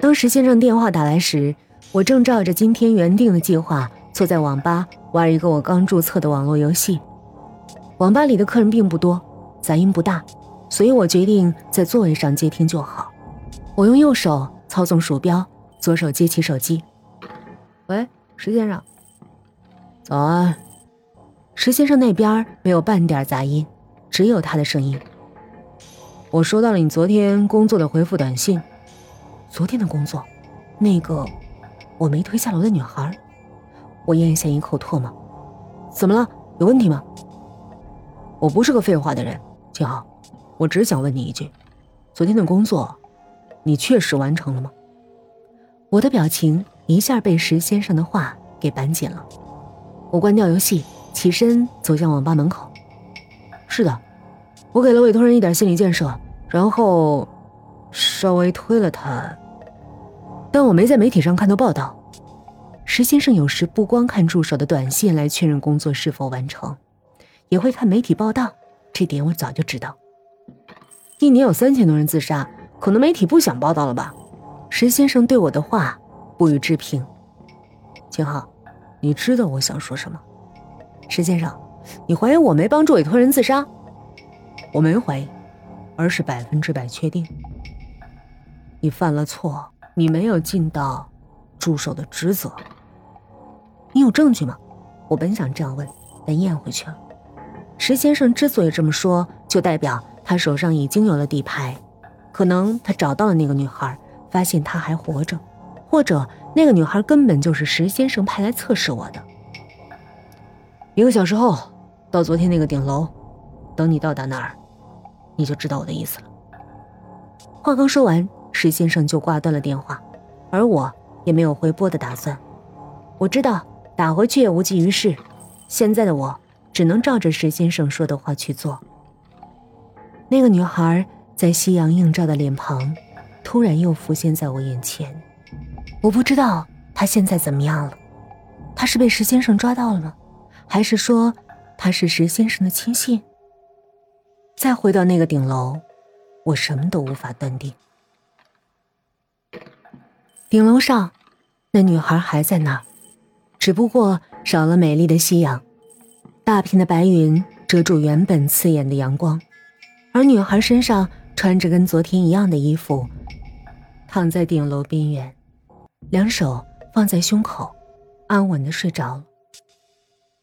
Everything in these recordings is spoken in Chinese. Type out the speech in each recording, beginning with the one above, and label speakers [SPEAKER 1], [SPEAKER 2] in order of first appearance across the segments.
[SPEAKER 1] 当石先生电话打来时，我正照着今天原定的计划，坐在网吧玩一个我刚注册的网络游戏。网吧里的客人并不多，杂音不大，所以我决定在座位上接听就好。我用右手操纵鼠标，左手接起手机。喂，石先生。
[SPEAKER 2] 早安。
[SPEAKER 1] 石先生那边没有半点杂音，只有他的声音。
[SPEAKER 2] 我收到了你昨天工作的回复短信。
[SPEAKER 1] 昨天的工作，那个我没推下楼的女孩。我咽下一口唾沫。怎么了？有问题吗？
[SPEAKER 2] 我不是个废话的人，秦昊，我只想问你一句：昨天的工作，你确实完成了吗？
[SPEAKER 1] 我的表情一下被石先生的话给板紧了。我关掉游戏，起身走向网吧门口。
[SPEAKER 2] 是的，我给了委托人一点心理建设，然后稍微推了他，但我没在媒体上看到报道。
[SPEAKER 1] 石先生有时不光看助手的短信来确认工作是否完成。也会看媒体报道，这点我早就知道。
[SPEAKER 2] 一年有三千多人自杀，可能媒体不想报道了吧？
[SPEAKER 1] 石先生对我的话不予置评。
[SPEAKER 2] 秦昊，你知道我想说什么？
[SPEAKER 1] 石先生，你怀疑我没帮助委托人自杀？
[SPEAKER 2] 我没怀疑，而是百分之百确定。你犯了错，你没有尽到助手的职责。
[SPEAKER 1] 你有证据吗？我本想这样问，但咽回去了。石先生之所以这么说，就代表他手上已经有了底牌，可能他找到了那个女孩，发现她还活着，或者那个女孩根本就是石先生派来测试我的。
[SPEAKER 2] 一个小时后，到昨天那个顶楼，等你到达那儿，你就知道我的意思了。
[SPEAKER 1] 话刚说完，石先生就挂断了电话，而我也没有回拨的打算。我知道打回去也无济于事，现在的我。只能照着石先生说的话去做。那个女孩在夕阳映照的脸庞，突然又浮现在我眼前。我不知道她现在怎么样了。她是被石先生抓到了吗？还是说她是石先生的亲信？再回到那个顶楼，我什么都无法断定。顶楼上，那女孩还在那儿，只不过少了美丽的夕阳。大片的白云遮住原本刺眼的阳光，而女孩身上穿着跟昨天一样的衣服，躺在顶楼边缘，两手放在胸口，安稳的睡着了。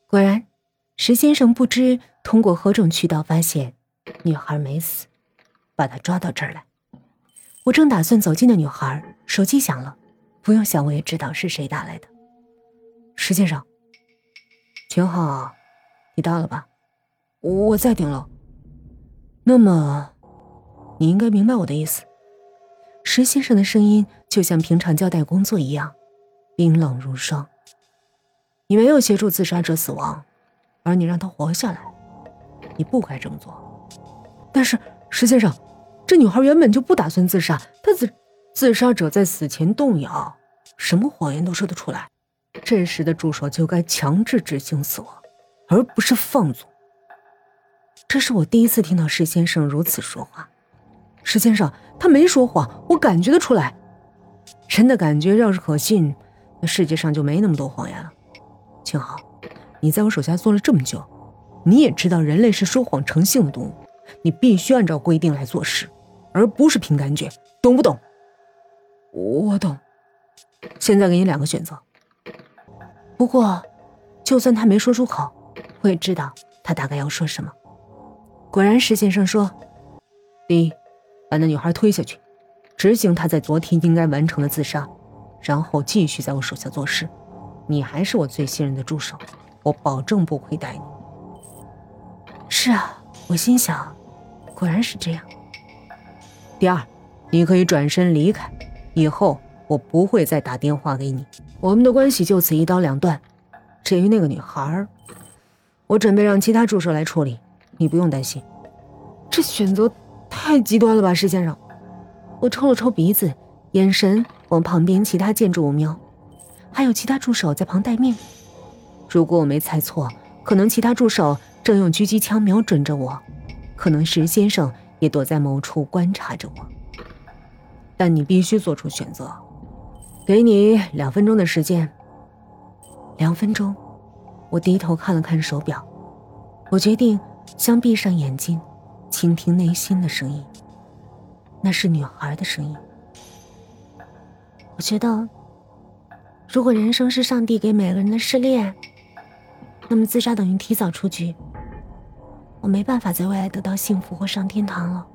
[SPEAKER 1] 果然，石先生不知通过何种渠道发现女孩没死，把她抓到这儿来。我正打算走近的女孩，手机响了，不用想我也知道是谁打来的。
[SPEAKER 2] 石先生，挺好。你到了吧？我在顶楼。那么，你应该明白我的意思。
[SPEAKER 1] 石先生的声音就像平常交代工作一样，冰冷如霜。
[SPEAKER 2] 你没有协助自杀者死亡，而你让他活下来，你不该这么做。但是，石先生，这女孩原本就不打算自杀，她自自杀者在死前动摇，什么谎言都说得出来。这时的助手就该强制执行死亡。而不是放纵。
[SPEAKER 1] 这是我第一次听到石先生如此说话。
[SPEAKER 2] 石先生，他没说谎，我感觉得出来。人的感觉要是可信，那世界上就没那么多谎言了。青豪，你在我手下做了这么久，你也知道人类是说谎成性的动物，你必须按照规定来做事，而不是凭感觉，懂不懂？
[SPEAKER 1] 我懂。
[SPEAKER 2] 现在给你两个选择。
[SPEAKER 1] 不过，就算他没说出口。我也知道他大概要说什么。果然，石先生说：“
[SPEAKER 2] 第一，把那女孩推下去，执行她在昨天应该完成的自杀，然后继续在我手下做事。你还是我最信任的助手，我保证不亏待你。”
[SPEAKER 1] 是啊，我心想，果然是这样。
[SPEAKER 2] 第二，你可以转身离开，以后我不会再打电话给你，我们的关系就此一刀两断。至于那个女孩……我准备让其他助手来处理，你不用担心。
[SPEAKER 1] 这选择太极端了吧，石先生？我抽了抽鼻子，眼神往旁边其他建筑物瞄，还有其他助手在旁待命。如果我没猜错，可能其他助手正用狙击枪瞄准着我，可能石先生也躲在某处观察着我。
[SPEAKER 2] 但你必须做出选择。给你两分钟的时间。
[SPEAKER 1] 两分钟，我低头看了看手表，我决定先闭上眼睛，倾听内心的声音。那是女孩的声音。我觉得，如果人生是上帝给每个人的试炼，那么自杀等于提早出局。我没办法在未来得到幸福或上天堂了，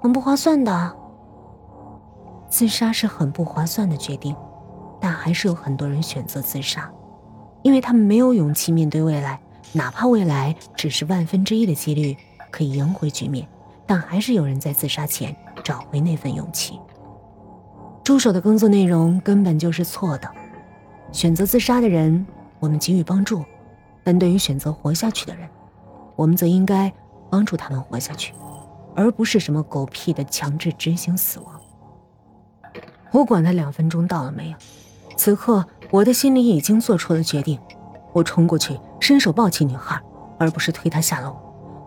[SPEAKER 1] 很不划算的。自杀是很不划算的决定，但还是有很多人选择自杀，因为他们没有勇气面对未来，哪怕未来只是万分之一的几率可以赢回局面，但还是有人在自杀前找回那份勇气。助手的工作内容根本就是错的，选择自杀的人，我们给予帮助，但对于选择活下去的人，我们则应该帮助他们活下去，而不是什么狗屁的强制执行死亡。我管他两分钟到了没有，此刻我的心里已经做出了决定。我冲过去，伸手抱起女孩，而不是推她下楼。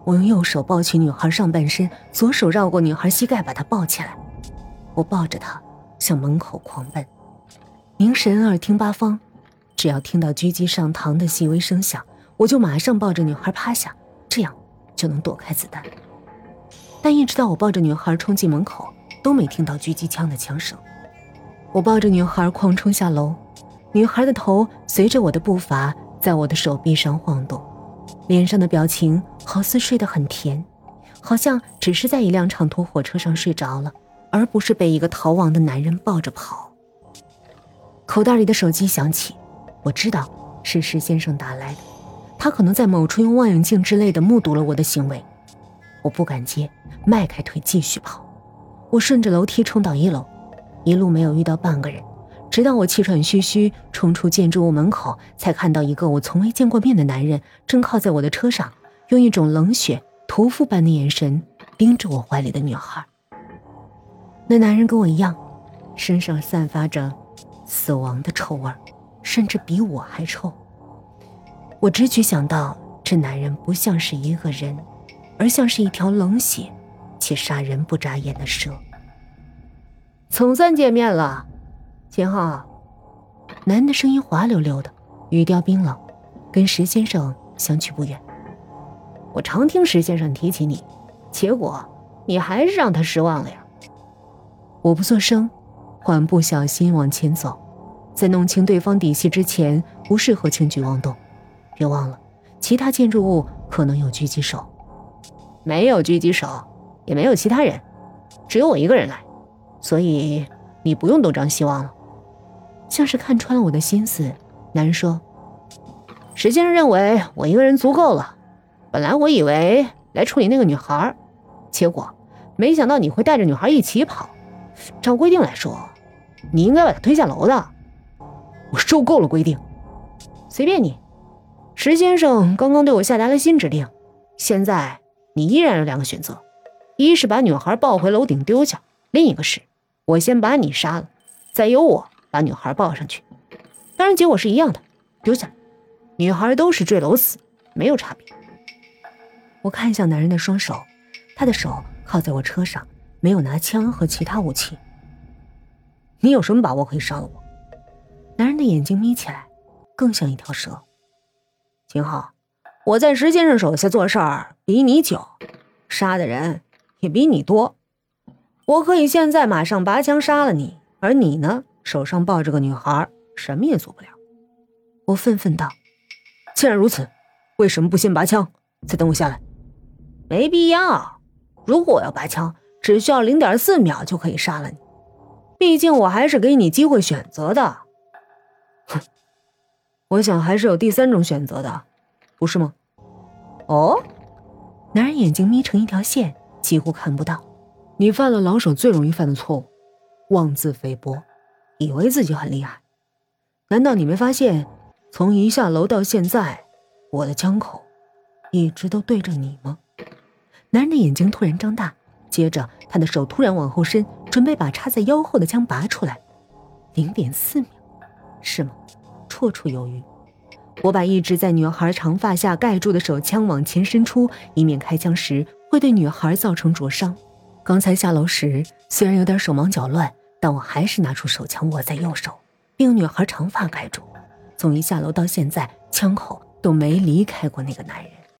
[SPEAKER 1] 我用右手抱起女孩上半身，左手绕过女孩膝盖，把她抱起来。我抱着她向门口狂奔，凝神耳听八方，只要听到狙击上膛的细微声响，我就马上抱着女孩趴下，这样就能躲开子弹。但一直到我抱着女孩冲进门口，都没听到狙击枪的枪声。我抱着女孩狂冲下楼，女孩的头随着我的步伐在我的手臂上晃动，脸上的表情好似睡得很甜，好像只是在一辆长途火车上睡着了，而不是被一个逃亡的男人抱着跑。口袋里的手机响起，我知道是石先生打来的，他可能在某处用望远镜之类的目睹了我的行为，我不敢接，迈开腿继续跑，我顺着楼梯冲到一楼。一路没有遇到半个人，直到我气喘吁吁冲出建筑物门口，才看到一个我从未见过面的男人正靠在我的车上，用一种冷血屠夫般的眼神盯着我怀里的女孩。那男人跟我一样，身上散发着死亡的臭味，甚至比我还臭。我直觉想到，这男人不像是一个人，而像是一条冷血且杀人不眨眼的蛇。
[SPEAKER 2] 总算见面了，秦昊。
[SPEAKER 1] 男的声音滑溜溜的，语调冰冷，跟石先生相去不远。
[SPEAKER 2] 我常听石先生提起你，结果你还是让他失望了呀。
[SPEAKER 1] 我不作声，缓步小心往前走，在弄清对方底细之前，不适合轻举妄动。别忘了，其他建筑物可能有狙击手。
[SPEAKER 2] 没有狙击手，也没有其他人，只有我一个人来。所以你不用东张西望了，
[SPEAKER 1] 像是看穿了我的心思。男人说：“
[SPEAKER 2] 石先生认为我一个人足够了。本来我以为来处理那个女孩，结果没想到你会带着女孩一起跑。照规定来说，你应该把她推下楼的。我受够了规定，随便你。石先生刚刚对我下达了新指令，现在你依然有两个选择：一是把女孩抱回楼顶丢下，另一个是。”我先把你杀了，再由我把女孩抱上去。当然，结果是一样的，丢下来。女孩都是坠楼死，没有差别。
[SPEAKER 1] 我看向男人的双手，他的手靠在我车上，没有拿枪和其他武器。
[SPEAKER 2] 你有什么把握可以杀了我？
[SPEAKER 1] 男人的眼睛眯起来，更像一条蛇。
[SPEAKER 2] 秦昊，我在石先生手下做事儿比你久，杀的人也比你多。我可以现在马上拔枪杀了你，而你呢，手上抱着个女孩，什么也做不了。
[SPEAKER 1] 我愤愤道：“
[SPEAKER 2] 既然如此，为什么不先拔枪，再等我下来？没必要。如果我要拔枪，只需要零点四秒就可以杀了你。毕竟我还是给你机会选择的。哼，我想还是有第三种选择的，不是吗？哦，
[SPEAKER 1] 男人眼睛眯成一条线，几乎看不到。
[SPEAKER 2] 你犯了老手最容易犯的错误，妄自菲薄，以为自己很厉害。难道你没发现，从一下楼到现在，我的枪口一直都对着你吗？
[SPEAKER 1] 男人的眼睛突然张大，接着他的手突然往后伸，准备把插在腰后的枪拔出来。零点四秒，是吗？绰绰有余。我把一直在女孩长发下盖住的手枪往前伸出，以免开枪时会对女孩造成灼伤。刚才下楼时虽然有点手忙脚乱，但我还是拿出手枪握在右手，并女孩长发盖住。从一下楼到现在，枪口都没离开过那个男人。